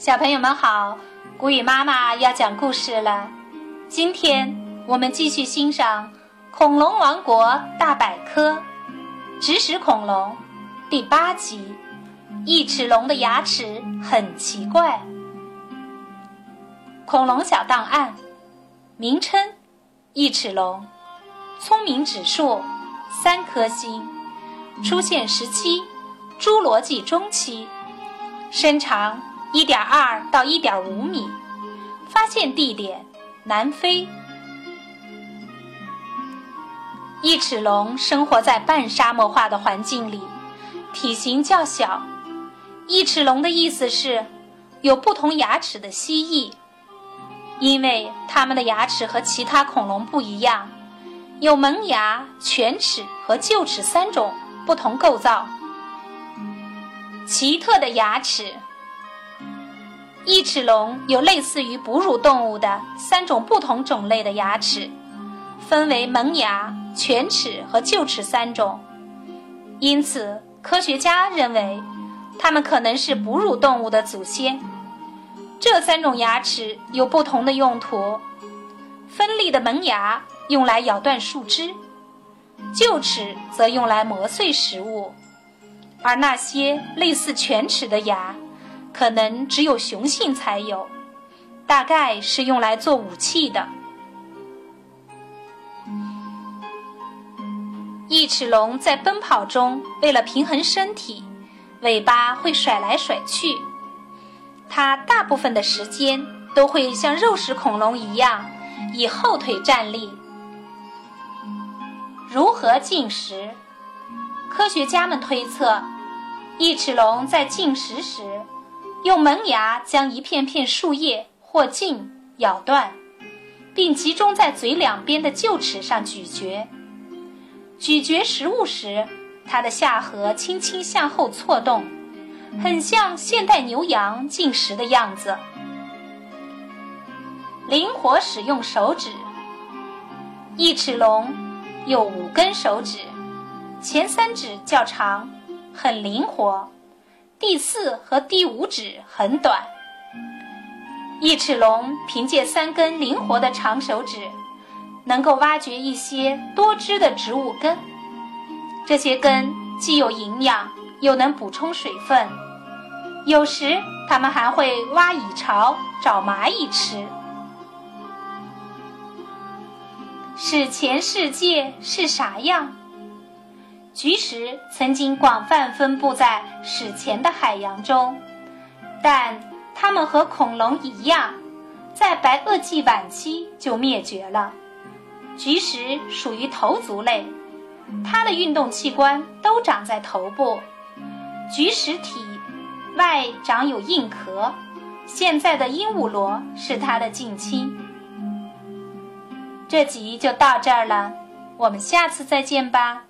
小朋友们好，古语妈妈要讲故事了。今天我们继续欣赏《恐龙王国大百科》植食恐龙第八集：异齿龙的牙齿很奇怪。恐龙小档案：名称：异齿龙，聪明指数三颗星，出现时期：侏罗纪中期，身长。一点二到一点五米，发现地点南非。异齿龙生活在半沙漠化的环境里，体型较小。异齿龙的意思是有不同牙齿的蜥蜴，因为它们的牙齿和其他恐龙不一样，有门牙、犬齿和臼齿三种不同构造。奇特的牙齿。异齿龙有类似于哺乳动物的三种不同种类的牙齿，分为门牙、犬齿和臼齿三种。因此，科学家认为它们可能是哺乳动物的祖先。这三种牙齿有不同的用途：锋利的门牙用来咬断树枝，臼齿则用来磨碎食物，而那些类似犬齿的牙。可能只有雄性才有，大概是用来做武器的。异齿龙在奔跑中，为了平衡身体，尾巴会甩来甩去。它大部分的时间都会像肉食恐龙一样，以后腿站立。如何进食？科学家们推测，异齿龙在进食时。用门牙将一片片树叶或茎咬断，并集中在嘴两边的臼齿上咀嚼。咀嚼食物时，它的下颌轻轻向后错动，很像现代牛羊进食的样子。灵活使用手指，一齿龙有五根手指，前三指较长，很灵活。第四和第五指很短。异齿龙凭借三根灵活的长手指，能够挖掘一些多汁的植物根。这些根既有营养，又能补充水分。有时，它们还会挖蚁巢找蚂蚁吃。史前世界是啥样？菊石曾经广泛分布在史前的海洋中，但它们和恐龙一样，在白垩纪晚期就灭绝了。菊石属于头足类，它的运动器官都长在头部。菊石体外长有硬壳，现在的鹦鹉螺是它的近亲。这集就到这儿了，我们下次再见吧。